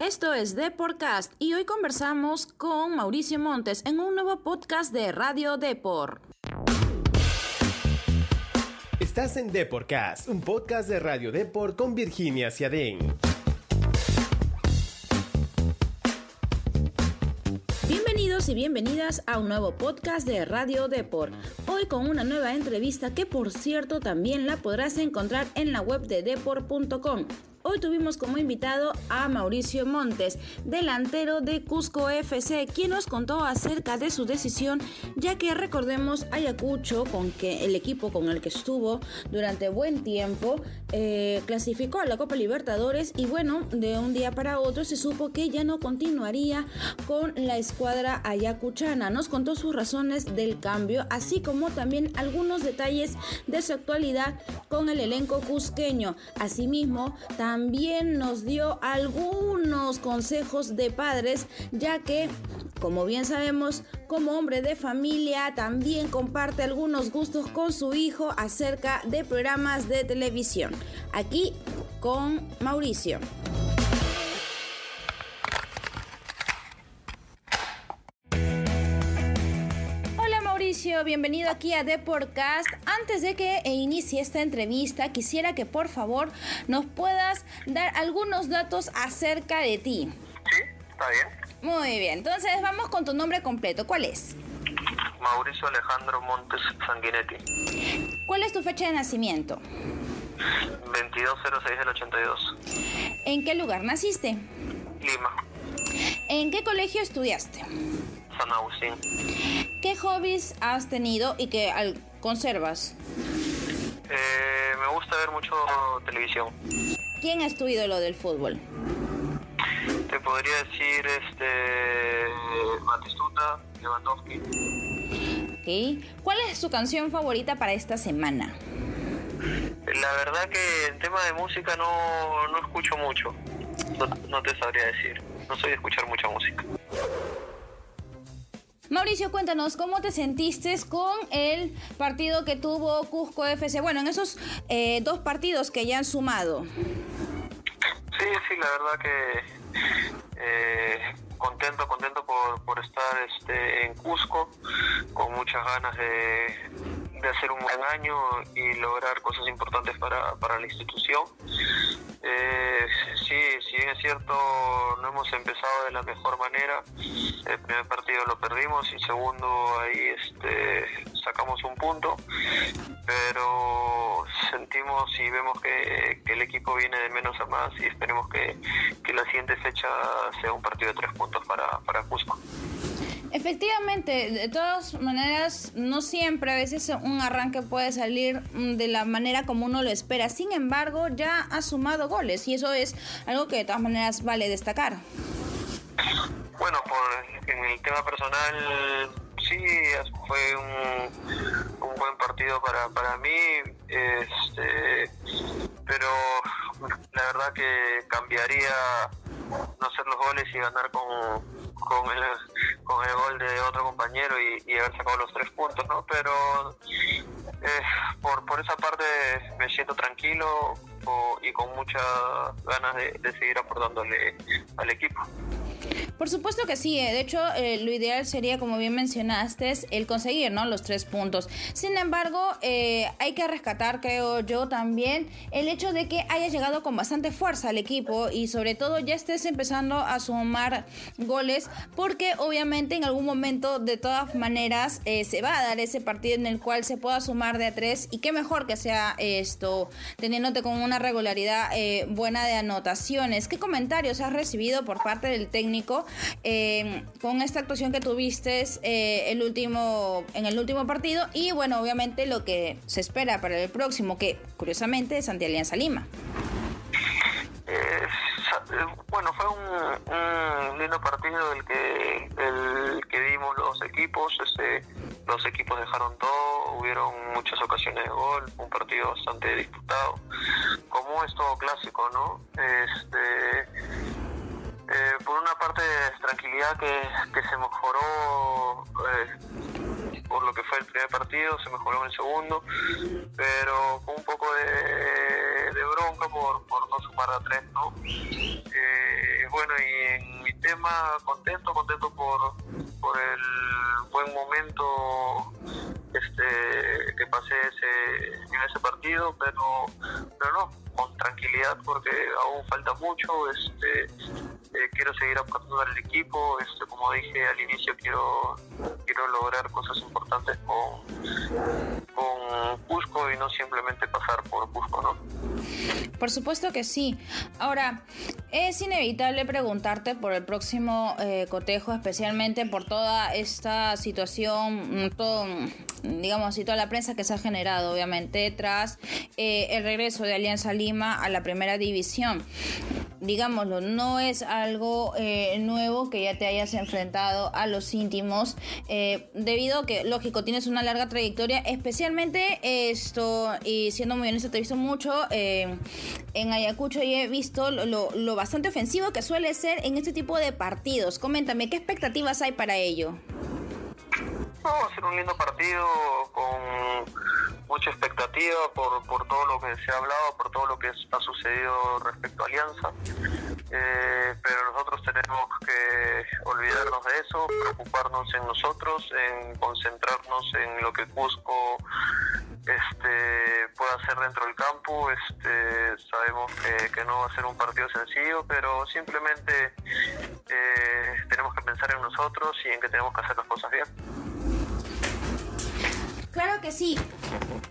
Esto es Deporcast y hoy conversamos con Mauricio Montes en un nuevo podcast de Radio Deport. Estás en Deporcast, un podcast de Radio Deport con Virginia Ciadén. Bienvenidos y bienvenidas a un nuevo podcast de Radio Deport. Hoy con una nueva entrevista que por cierto también la podrás encontrar en la web de deport.com. Hoy tuvimos como invitado a Mauricio Montes, delantero de Cusco FC, quien nos contó acerca de su decisión, ya que recordemos Ayacucho, con que el equipo con el que estuvo durante buen tiempo, eh, clasificó a la Copa Libertadores y bueno, de un día para otro se supo que ya no continuaría con la escuadra ayacuchana. Nos contó sus razones del cambio, así como también algunos detalles de su actualidad con el elenco cusqueño. Asimismo, también nos dio algunos consejos de padres, ya que, como bien sabemos, como hombre de familia, también comparte algunos gustos con su hijo acerca de programas de televisión. Aquí con Mauricio. Bienvenido aquí a Deportcast. Antes de que inicie esta entrevista, quisiera que por favor nos puedas dar algunos datos acerca de ti. Sí, está bien. Muy bien, entonces vamos con tu nombre completo. ¿Cuál es? Mauricio Alejandro Montes Sanguinetti. ¿Cuál es tu fecha de nacimiento? 2206 del 82. ¿En qué lugar naciste? Lima. ¿En qué colegio estudiaste? San Agustín. ¿Qué hobbies has tenido y que conservas? Eh, me gusta ver mucho televisión. ¿Quién es tu ídolo del fútbol? Te podría decir este Batistuta, Lewandowski. Ok. ¿Cuál es su canción favorita para esta semana? La verdad que en tema de música no, no escucho mucho. No, no te sabría decir. No soy de escuchar mucha música. Mauricio, cuéntanos cómo te sentiste con el partido que tuvo Cusco FC. Bueno, en esos eh, dos partidos que ya han sumado. Sí, sí, la verdad que eh, contento, contento por, estar este, en Cusco, con muchas ganas de, de hacer un buen año y lograr cosas importantes para, para la institución. Eh, sí, si bien es cierto, no hemos empezado de la mejor manera. El primer partido lo perdimos y segundo ahí este, sacamos un punto, pero sentimos y vemos que, el equipo viene de menos a más y esperemos que, la siguiente fecha sea un partido de tres puntos para, para Cusco. Efectivamente, de todas maneras, no siempre, a veces un arranque puede salir mm, de la manera como uno lo espera. Sin embargo, ya ha sumado goles y eso es algo que de todas maneras vale destacar. Bueno, por, en el tema personal, sí, fue un, un buen partido para, para mí, este, pero la verdad que cambiaría no hacer los goles y ganar con, con, el, con el gol de otro compañero y, haber sacado los tres puntos, ¿no? Pero eh, por, por esa parte me siento tranquilo y con muchas ganas de seguir aportándole al equipo. Por supuesto que sí, eh. de hecho eh, lo ideal sería, como bien mencionaste, el conseguir ¿no? los tres puntos. Sin embargo, eh, hay que rescatar, creo yo también, el hecho de que haya llegado con bastante fuerza al equipo y sobre todo ya estés empezando a sumar goles, porque obviamente en algún momento de todas maneras se va a dar ese partido en el cual se pueda sumar de a tres y qué mejor que sea esto, teniéndote con una regularidad buena de anotaciones. ¿Qué comentarios has recibido por parte del técnico eh, con esta actuación que tuviste eh, el último, en el último partido y bueno, obviamente lo que se espera para el próximo, que curiosamente es ante Alianza Lima. Eh, bueno, fue un, lindo partido el que que dimos los equipos. Este, los equipos dejaron todo, hubieron muchas ocasiones de gol, un partido bastante disputado, como es todo clásico, ¿no? Este, eh, por una parte, tranquilidad que, que se mejoró eh, por lo que fue el primer partido, se mejoró en el segundo, pero con un poco de, bronca por, por no sumar a tres, ¿no? Eh, bueno, y en mi tema, contento, contento por, por el buen momento este que pasé ese, en ese partido, pero, pero no, con tranquilidad porque aún falta mucho, este eh, quiero seguir aportando al equipo, este como dije al inicio quiero quiero lograr cosas importantes con con Cusco y no simplemente pasar por Cusco, ¿no? Por supuesto que sí. Ahora, es inevitable preguntarte por el próximo eh, cotejo, especialmente por toda esta situación, mm, todo, digamos, y toda la prensa que se ha generado, obviamente, tras eh, el regreso de Alianza Lima a la primera división digámoslo, no es algo eh, nuevo que ya te hayas enfrentado a los íntimos, eh, debido a que, lógico, tienes una larga trayectoria, especialmente esto, y siendo muy honesto, te he visto mucho eh, en Ayacucho y he visto lo, bastante ofensivo que suele ser en este tipo de partidos. Coméntame, ¿qué expectativas hay para ello? va a ser un lindo partido con mucha expectativa por, por todo lo que se ha hablado, por todo lo que ha sucedido respecto a Alianza. Eh, pero nosotros tenemos que olvidarnos de eso, preocuparnos en nosotros, en concentrarnos en lo que Cusco este, puede hacer dentro del campo. Este, sabemos que, no va a ser un partido sencillo, pero simplemente eh, tenemos que pensar en nosotros y en que tenemos que hacer las cosas bien. Claro que sí.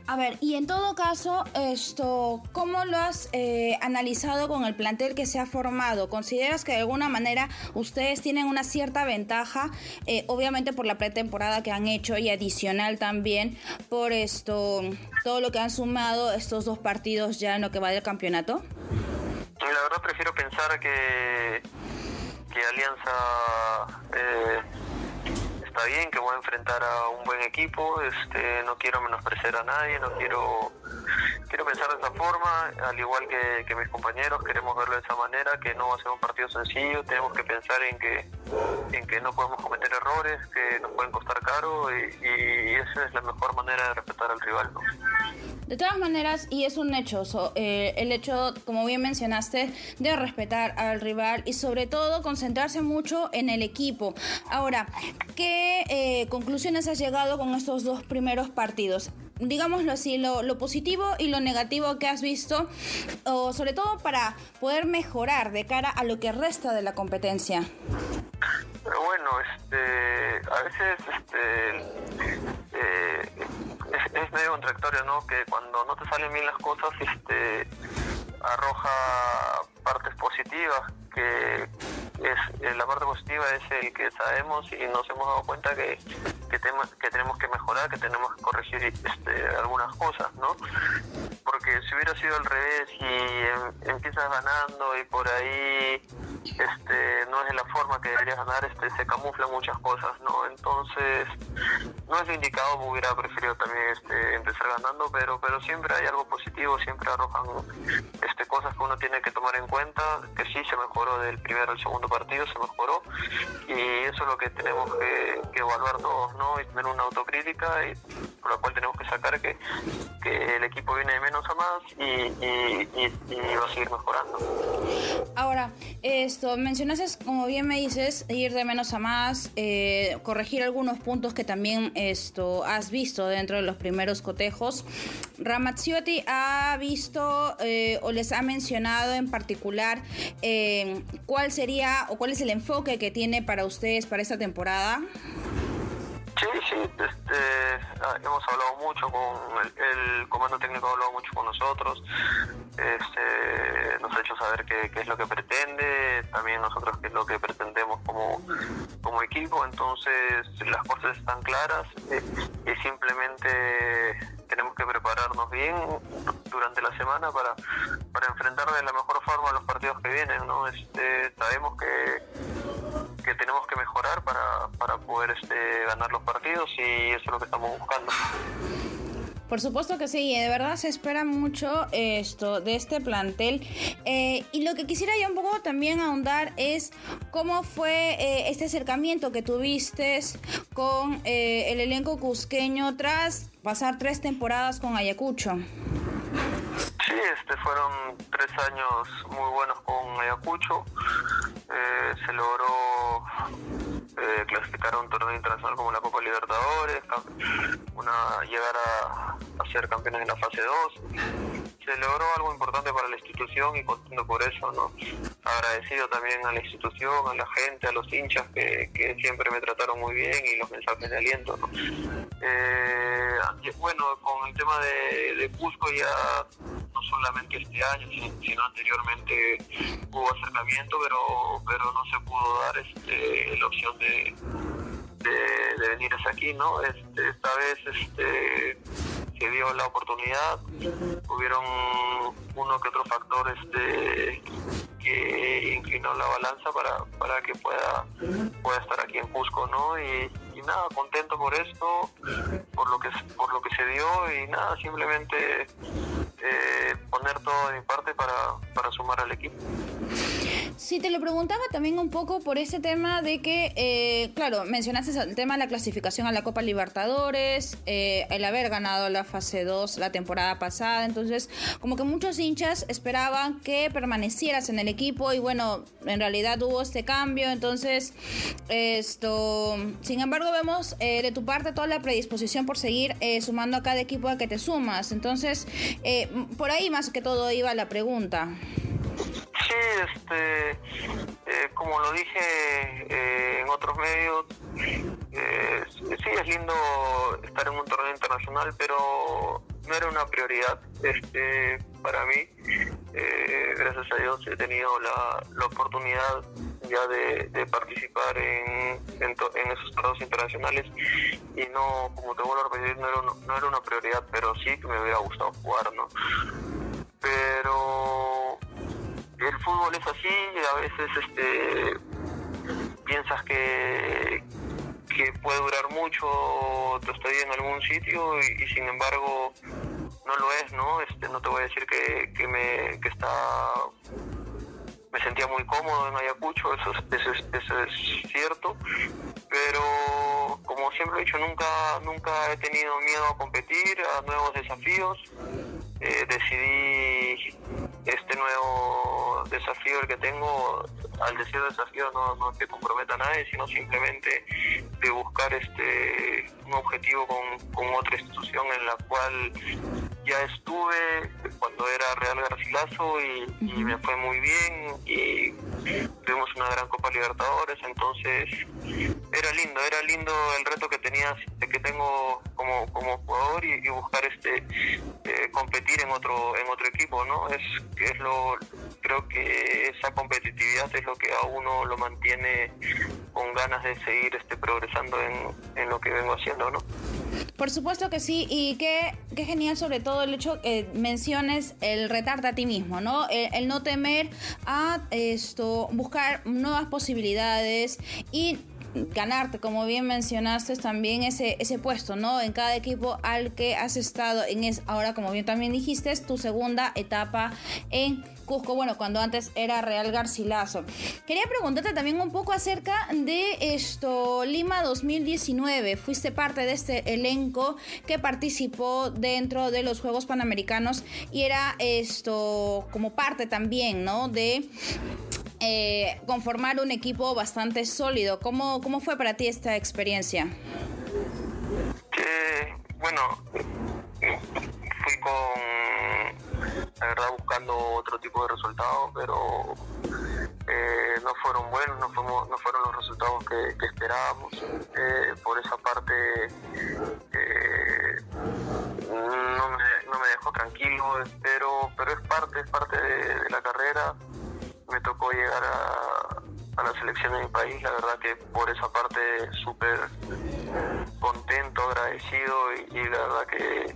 A ver, y en todo caso, esto, ¿cómo lo has eh, analizado con el plantel que se ha formado? ¿Consideras que de alguna manera ustedes tienen una cierta ventaja, eh, obviamente por la pretemporada que han hecho y adicional también por esto, todo lo que han sumado estos dos partidos ya en lo que va del campeonato? La verdad prefiero pensar que, Alianza... Eh está bien, que voy a enfrentar a un buen equipo, este, no quiero menospreciar a nadie, no quiero quiero pensar de esa forma, al igual que, mis compañeros, queremos verlo de esa manera, que no va a ser un partido sencillo, tenemos que pensar en que en que no podemos cometer errores, que nos pueden costar caro y, y esa es la mejor manera de respetar al rival. ¿no? De todas maneras, y es un hecho, eh, el hecho, como bien mencionaste, de respetar al rival y sobre todo concentrarse mucho en el equipo. Ahora, ¿qué eh, conclusiones has llegado con estos dos primeros partidos? digámoslo así, lo, positivo y lo negativo que has visto, o sobre todo para poder mejorar de cara a lo que resta de la competencia. Bueno, este, a veces este, eh, es, medio contradictorio, ¿no? Que cuando no te salen bien las cosas, este, arroja partes positivas, que es eh, la parte positiva es el que sabemos y nos hemos dado cuenta que, que, que tenemos que mejorar, que tenemos que corregir este, algunas cosas, ¿no? Porque si hubiera sido al revés y em, empiezas ganando y por ahí este, no es la forma que deberías ganar, este, se camuflan muchas cosas, ¿no? Entonces, no es lo indicado, hubiera preferido también este, empezar ganando, pero pero siempre hay algo positivo, siempre arrojan este, cosas que uno tiene que tomar en cuenta, que sí se mejoró del primero al segundo partido, se mejoró, y eso es lo que tenemos que, evaluar todos, ¿no? Y tener una autocrítica, y por la cual tenemos que sacar que, que el equipo viene de menos a más y, y, va a seguir mejorando. Ahora, esto, mencionaste, como bien me dices, ir de menos a más, eh, corregir algunos puntos que también esto has visto dentro de los primeros cotejos. Ramazziotti ha visto eh, o les ha mencionado en particular eh, cuál sería o cuál es el enfoque que tiene para ustedes para esta temporada. Sí, sí, este, ah, hemos hablado mucho con el, comando técnico, ha hablado mucho con nosotros, este, nos ha hecho saber qué, es lo que pretende, también nosotros qué es lo que pretendemos como, como equipo, entonces las cosas están claras eh, y simplemente tenemos que prepararnos bien durante la semana para, para enfrentar de la mejor forma los partidos que vienen, ¿no? Este, sabemos que que tenemos que mejorar para, para poder este, ganar los partidos y eso es lo que estamos buscando. Por supuesto que sí, de verdad se espera mucho esto de este plantel. Eh, y lo que quisiera yo un poco también ahondar es cómo fue eh, este acercamiento que tuviste con eh, el elenco cusqueño tras pasar tres temporadas con Ayacucho. Sí, este fueron tres años muy buenos con Ayacucho. Eh, se logró eh, clasificar a un torneo internacional como la Copa Libertadores, una llegar a, a ser campeones en la fase 2 se logró algo importante para la institución y contento por eso, ¿no? Agradecido también a la institución, a la gente, a los hinchas que, siempre me trataron muy bien y los mensajes de aliento, ¿no? Eh, bueno, con el tema de, de Cusco ya no solamente este año, sino, anteriormente hubo acercamiento, pero pero no se pudo dar este, la opción de, de, venir hasta aquí, ¿no? Este, esta vez este, se dio la oportunidad, hubieron uno que otro factor este, que inclinó la balanza para, para que pueda, pueda estar aquí en Cusco, ¿no? Y, nada, contento por esto, por lo que por lo que se dio y nada, simplemente eh, poner todo de mi parte para, para sumar al equipo. Sí, te lo preguntaba también un poco por ese tema de que, eh, claro, mencionaste el tema de la clasificación a la Copa Libertadores, eh, el haber ganado la fase 2 la temporada pasada, entonces como que muchos hinchas esperaban que permanecieras en el equipo y bueno, en realidad hubo este cambio, entonces esto, sin embargo vemos eh, de tu parte toda la predisposición por seguir sumando a cada equipo a que te sumas, entonces por ahí más que todo iba la pregunta. Sí, este, eh, como lo dije eh, en otros medios, eh, sí es lindo estar en un torneo internacional, pero no era una prioridad este, para mí. gracias a Dios he tenido la, la oportunidad ya de, participar en, en, esos torneos internacionales y no, como te vuelvo a repetir, no era, no era una prioridad, pero sí que me hubiera gustado jugar, ¿no? Pero el fútbol es así, a veces este piensas que, que puede durar mucho tu estadía en algún sitio y, sin embargo no lo es, ¿no? Este, no te voy a decir que, que me que está me sentía muy cómodo en Ayacucho, eso, eso, eso es cierto, pero como siempre he dicho, nunca, nunca he tenido miedo a competir, a nuevos desafíos. Eh, decidí este nuevo desafío el que tengo, al decir desafío no, no te comprometa a nadie, sino simplemente de buscar este un objetivo con, con otra institución en la cual ya estuve cuando era Real Garcilaso y, me fue muy bien y tuvimos una gran Copa Libertadores, entonces era lindo, era lindo el reto que tenía, que tengo como, como jugador y, buscar este eh, competir en otro en otro equipo, ¿no? Es es lo creo que esa competitividad es lo que a uno lo mantiene con ganas de seguir este progresando en, en lo que vengo haciendo, ¿no? Por supuesto que sí, y qué, qué genial sobre todo el hecho que menciones el retarte a ti mismo, ¿no? El, no temer a esto, buscar nuevas posibilidades y ganarte, como bien mencionaste, también ese, ese puesto, ¿no? En cada equipo al que has estado en es ahora, como bien también dijiste, es tu segunda etapa en Cusco, bueno, cuando antes era Real Garcilaso. Quería preguntarte también un poco acerca de esto, Lima 2019. Fuiste parte de este elenco que participó dentro de los Juegos Panamericanos y era esto como parte también, ¿no? De eh, conformar un equipo bastante sólido. ¿Cómo, ¿Cómo fue para ti esta experiencia? bueno, fui con, la verdad, buscando otro tipo de resultados, pero eh, no fueron buenos, no, fuimos, no fueron los resultados que, esperábamos. Eh, por esa parte, no me, no, me, dejó tranquilo, pero, pero es parte, es parte de la carrera me tocó llegar a, la selección de mi país, la verdad que por esa parte súper contento, agradecido y, la verdad que,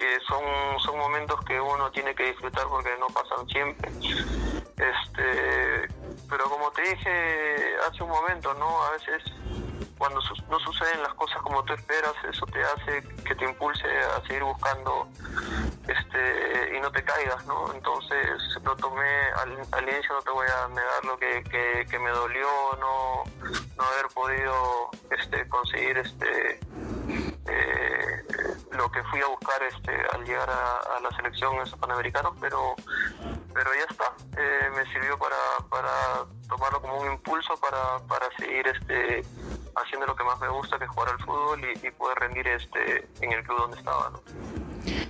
que son, son momentos que uno tiene que disfrutar porque no pasan siempre. Este, pero como te dije hace un momento, ¿no? A veces cuando no suceden las cosas como tú esperas, eso te hace que te impulse a seguir buscando este y no te caigas, ¿no? Entonces lo tomé, al, inicio no te voy a negar lo que, que, me dolió no, no haber podido este conseguir este eh, lo que fui a buscar este al llegar a, la selección en esos panamericanos, pero pero ya está, eh, me sirvió para, para tomarlo como un impulso para, para seguir este haciendo lo que más me gusta, que es jugar al fútbol y, y poder rendir este en el club donde estaba. ¿no?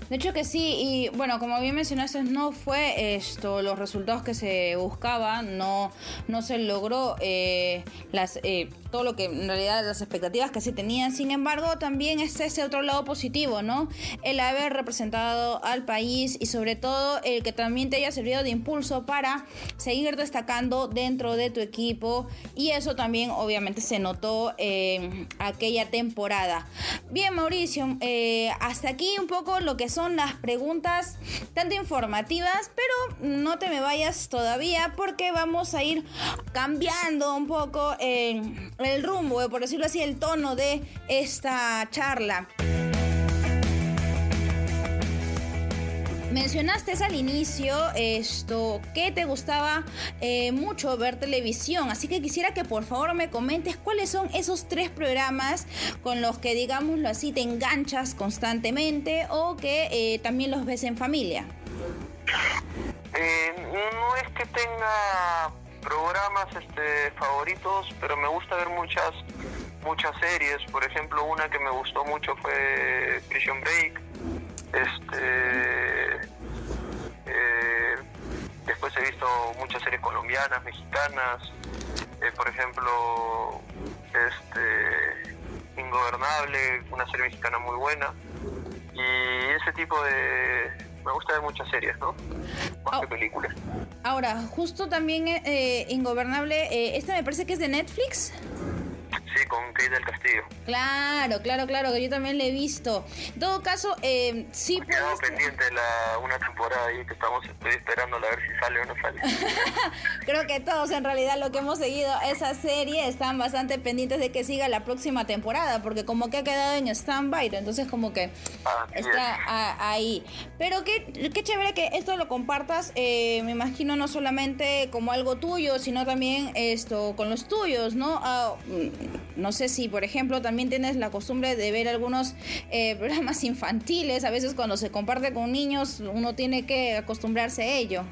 De hecho que sí, y bueno, como bien mencionaste, no fue esto los resultados que se buscaban, no, no se logró eh, las, eh, todo lo que en realidad las expectativas que se tenían, sin embargo, también es ese otro lado positivo, ¿no? El haber representado al país y sobre todo el que también te haya servido de impulso para seguir destacando dentro de tu equipo y eso también obviamente se notó en aquella temporada. Bien, Mauricio, eh, hasta aquí un poco que son las preguntas tanto informativas, pero no te me vayas todavía porque vamos a ir cambiando un poco el rumbo, por decirlo así, el tono de esta charla. Mencionaste al inicio esto que te gustaba eh, mucho ver televisión, así que quisiera que por favor me comentes cuáles son esos tres programas con los que digámoslo así te enganchas constantemente o que eh, también los ves en familia. Eh, no es que tenga programas este, favoritos, pero me gusta ver muchas muchas series. Por ejemplo, una que me gustó mucho fue Prison Break. Este, eh, después he visto muchas series colombianas, mexicanas. Eh, por ejemplo, este, Ingobernable, una serie mexicana muy buena. Y ese tipo de, me gusta ver muchas series, ¿no? Más Oh. que películas. Ahora, justo también eh, Ingobernable, eh, esta me parece que es de Netflix. Sí, con Kate del Castillo. Claro, claro, claro, que yo también le he visto. En todo caso, eh, sí quedó pendiente la, una temporada ahí que estamos, estoy esperando a ver si sale o no sale. Creo que todos en realidad lo que hemos seguido esa serie están bastante pendientes de que siga la próxima temporada, porque como que ha quedado en stand-by, entonces como que Así está es. a- ahí. Pero qué, qué chévere que esto lo compartas, eh, me imagino no solamente como algo tuyo, sino también esto con los tuyos, ¿no? Ah, mm, no sé si, por ejemplo, también tienes la costumbre de ver algunos eh, programas infantiles, a veces cuando se comparte con niños uno tiene que acostumbrarse a ello.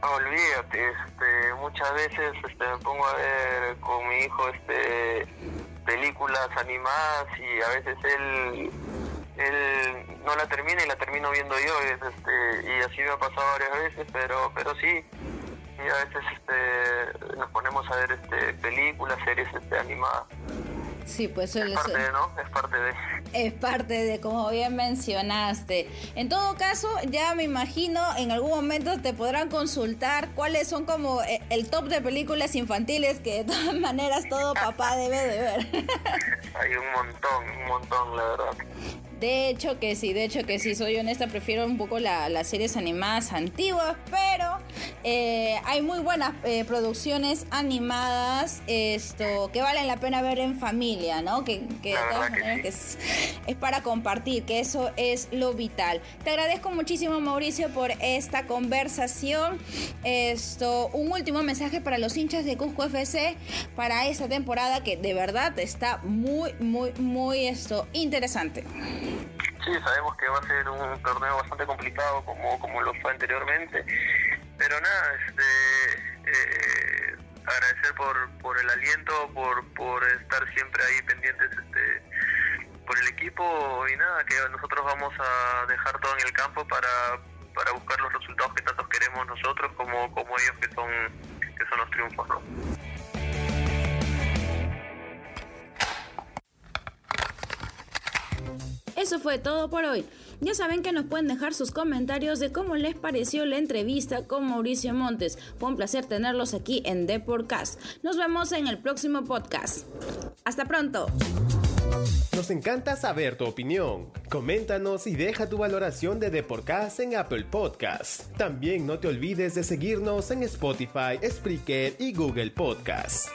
Olvídate, este, muchas veces este, me pongo a ver con mi hijo este, películas animadas y a veces él, él no la termina y la termino viendo yo este, y así me ha pasado varias veces, pero, pero sí, y a veces este, nos ponemos a ver este, películas, series este, animadas. Sí, pues Es suele parte ser. de, ¿no? Es parte de... Es parte de, como bien mencionaste. En todo caso, ya me imagino, en algún momento te podrán consultar cuáles son como eh, el top de películas infantiles que de todas maneras todo papá debe de ver. Hay un montón, un montón, la verdad. De hecho que sí, de hecho que sí, soy honesta, prefiero un poco la- las series animadas antiguas, pero eh, hay muy buenas eh, producciones animadas esto que valen la pena ver en familia, ¿no? Que, que de todas que maneras sí. que es, es para compartir, que eso es lo vital. Te agradezco muchísimo Mauricio por esta conversación. Esto, un último mensaje para los hinchas de Cusco FC para esta temporada que de verdad está muy, muy, muy esto interesante. Sí, sabemos que va a ser un torneo bastante complicado como, como lo fue anteriormente, pero nada, este, eh, agradecer por, por el aliento, por, por estar siempre ahí pendientes este, por el equipo y nada, que nosotros vamos a dejar todo en el campo para, para buscar los resultados que tantos queremos nosotros como, como ellos que son, que son los triunfos. ¿no? Eso fue todo por hoy. Ya saben que nos pueden dejar sus comentarios de cómo les pareció la entrevista con Mauricio Montes. Fue un placer tenerlos aquí en The Podcast. Nos vemos en el próximo podcast. Hasta pronto. Nos encanta saber tu opinión. Coméntanos y deja tu valoración de The Podcast en Apple Podcasts. También no te olvides de seguirnos en Spotify, Spreaker y Google Podcasts.